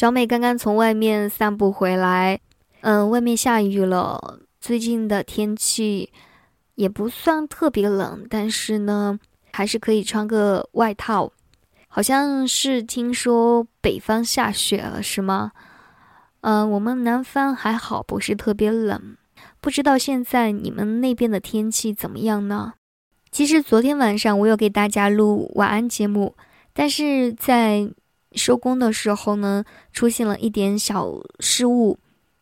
小美刚刚从外面散步回来，嗯，外面下雨了。最近的天气也不算特别冷，但是呢，还是可以穿个外套。好像是听说北方下雪了，是吗？嗯，我们南方还好，不是特别冷。不知道现在你们那边的天气怎么样呢？其实昨天晚上我有给大家录晚安节目，但是在收工的时候呢，出现了一点小失误，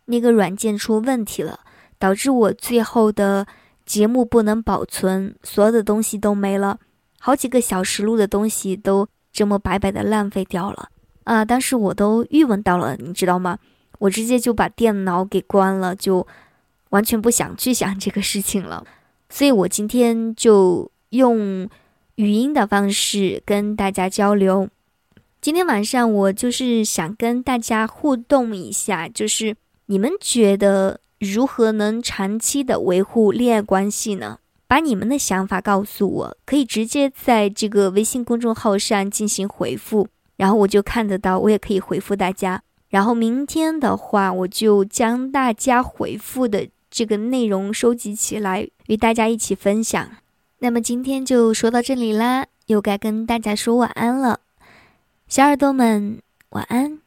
那个软件出问题了，导致我最后的节目不能保存，所有的东西都没了，好几个小时录的东西都这么白白的浪费掉了啊！当时我都郁闷到了，你知道吗？我直接就把电脑给关了，就完全不想去想这个事情了，所以我今天就用语音的方式跟大家交流。今天晚上我就是想跟大家互动一下，就是你们觉得如何能长期的维护恋爱关系呢？把你们的想法告诉我，可以直接在这个微信公众号上进行回复，然后我就看得到，我也可以回复大家。然后明天的话，我就将大家回复的这个内容收集起来，与大家一起分享。那么今天就说到这里啦，又该跟大家说晚安了。小耳朵们，晚安。